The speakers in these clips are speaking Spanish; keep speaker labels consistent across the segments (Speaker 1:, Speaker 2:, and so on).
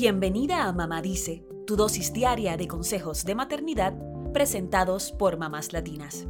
Speaker 1: Bienvenida a Mamá Dice, tu dosis diaria de consejos de maternidad presentados por mamás latinas.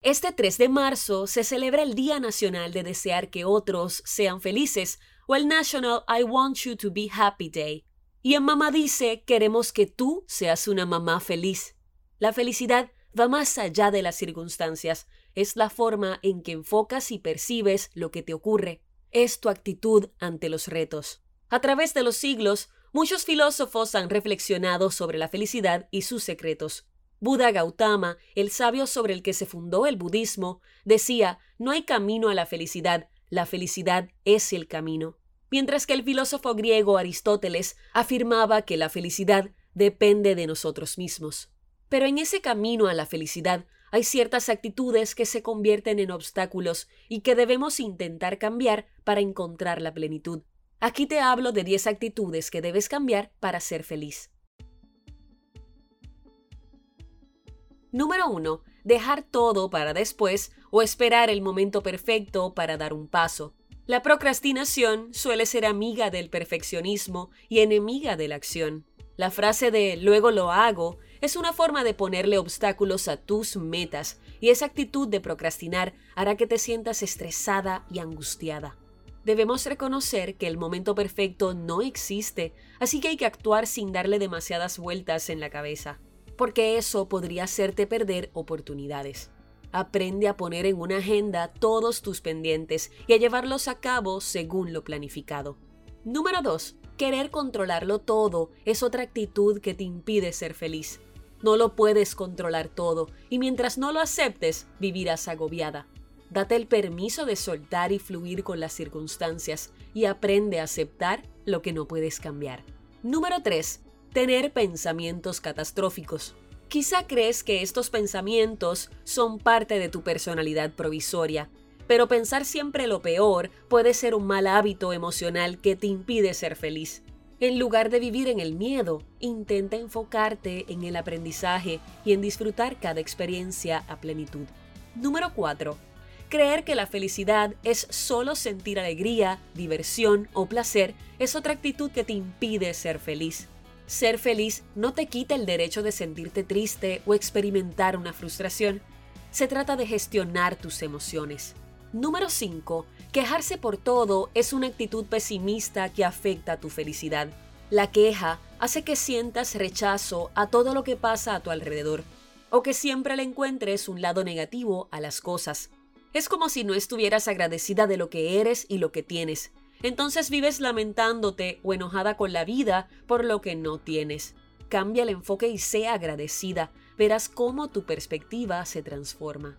Speaker 1: Este 3 de marzo se celebra el Día Nacional de Desear que otros sean felices o el National I Want You to Be Happy Day. Y en Mamá Dice queremos que tú seas una mamá feliz. La felicidad va más allá de las circunstancias, es la forma en que enfocas y percibes lo que te ocurre, es tu actitud ante los retos. A través de los siglos, muchos filósofos han reflexionado sobre la felicidad y sus secretos. Buda Gautama, el sabio sobre el que se fundó el budismo, decía, no hay camino a la felicidad, la felicidad es el camino. Mientras que el filósofo griego Aristóteles afirmaba que la felicidad depende de nosotros mismos. Pero en ese camino a la felicidad hay ciertas actitudes que se convierten en obstáculos y que debemos intentar cambiar para encontrar la plenitud. Aquí te hablo de 10 actitudes que debes cambiar para ser feliz. Número 1. Dejar todo para después o esperar el momento perfecto para dar un paso. La procrastinación suele ser amiga del perfeccionismo y enemiga de la acción. La frase de luego lo hago es una forma de ponerle obstáculos a tus metas y esa actitud de procrastinar hará que te sientas estresada y angustiada. Debemos reconocer que el momento perfecto no existe, así que hay que actuar sin darle demasiadas vueltas en la cabeza, porque eso podría hacerte perder oportunidades. Aprende a poner en una agenda todos tus pendientes y a llevarlos a cabo según lo planificado. Número 2. Querer controlarlo todo es otra actitud que te impide ser feliz. No lo puedes controlar todo y mientras no lo aceptes, vivirás agobiada. Date el permiso de soltar y fluir con las circunstancias y aprende a aceptar lo que no puedes cambiar. Número 3. Tener pensamientos catastróficos. Quizá crees que estos pensamientos son parte de tu personalidad provisoria, pero pensar siempre lo peor puede ser un mal hábito emocional que te impide ser feliz. En lugar de vivir en el miedo, intenta enfocarte en el aprendizaje y en disfrutar cada experiencia a plenitud. Número 4. Creer que la felicidad es solo sentir alegría, diversión o placer es otra actitud que te impide ser feliz. Ser feliz no te quita el derecho de sentirte triste o experimentar una frustración. Se trata de gestionar tus emociones. Número 5. Quejarse por todo es una actitud pesimista que afecta a tu felicidad. La queja hace que sientas rechazo a todo lo que pasa a tu alrededor, o que siempre le encuentres un lado negativo a las cosas. Es como si no estuvieras agradecida de lo que eres y lo que tienes. Entonces vives lamentándote o enojada con la vida por lo que no tienes. Cambia el enfoque y sea agradecida. Verás cómo tu perspectiva se transforma.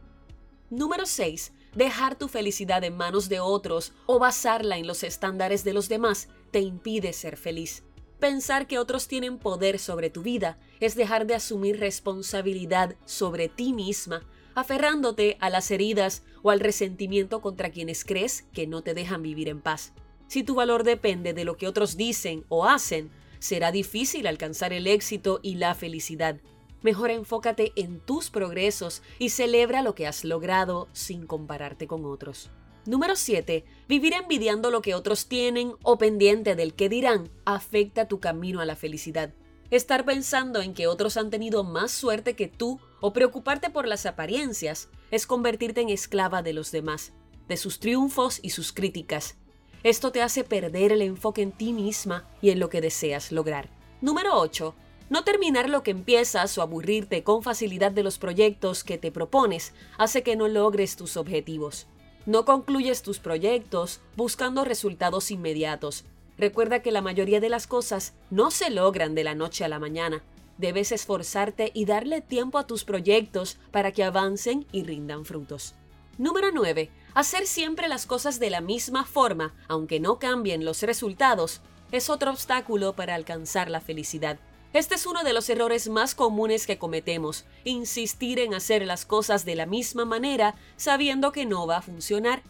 Speaker 1: Número 6 Dejar tu felicidad en manos de otros o basarla en los estándares de los demás te impide ser feliz. Pensar que otros tienen poder sobre tu vida es dejar de asumir responsabilidad sobre ti misma, aferrándote a las heridas o al resentimiento contra quienes crees que no te dejan vivir en paz. Si tu valor depende de lo que otros dicen o hacen, será difícil alcanzar el éxito y la felicidad. Mejor enfócate en tus progresos y celebra lo que has logrado sin compararte con otros. Número 7. Vivir envidiando lo que otros tienen o pendiente del que dirán afecta tu camino a la felicidad. Estar pensando en que otros han tenido más suerte que tú o preocuparte por las apariencias es convertirte en esclava de los demás, de sus triunfos y sus críticas. Esto te hace perder el enfoque en ti misma y en lo que deseas lograr. Número 8. No terminar lo que empiezas o aburrirte con facilidad de los proyectos que te propones hace que no logres tus objetivos. No concluyes tus proyectos buscando resultados inmediatos. Recuerda que la mayoría de las cosas no se logran de la noche a la mañana. Debes esforzarte y darle tiempo a tus proyectos para que avancen y rindan frutos. Número 9. Hacer siempre las cosas de la misma forma, aunque no cambien los resultados, es otro obstáculo para alcanzar la felicidad. Este es uno de los errores más comunes que cometemos, insistir en hacer las cosas de la misma manera sabiendo que no va a funcionar.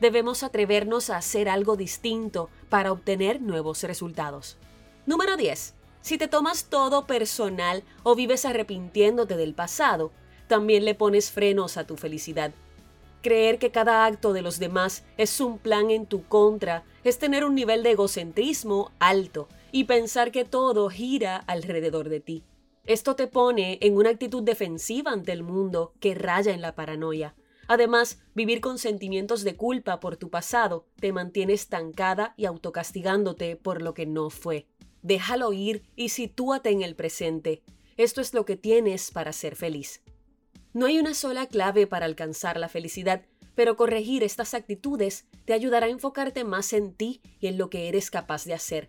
Speaker 1: Debemos atrevernos a hacer algo distinto para obtener nuevos resultados. Número 10. Si te tomas todo personal o vives arrepintiéndote del pasado, también le pones frenos a tu felicidad. Creer que cada acto de los demás es un plan en tu contra es tener un nivel de egocentrismo alto y pensar que todo gira alrededor de ti. Esto te pone en una actitud defensiva ante el mundo que raya en la paranoia. Además, vivir con sentimientos de culpa por tu pasado te mantiene estancada y autocastigándote por lo que no fue. Déjalo ir y sitúate en el presente. Esto es lo que tienes para ser feliz. No hay una sola clave para alcanzar la felicidad, pero corregir estas actitudes te ayudará a enfocarte más en ti y en lo que eres capaz de hacer.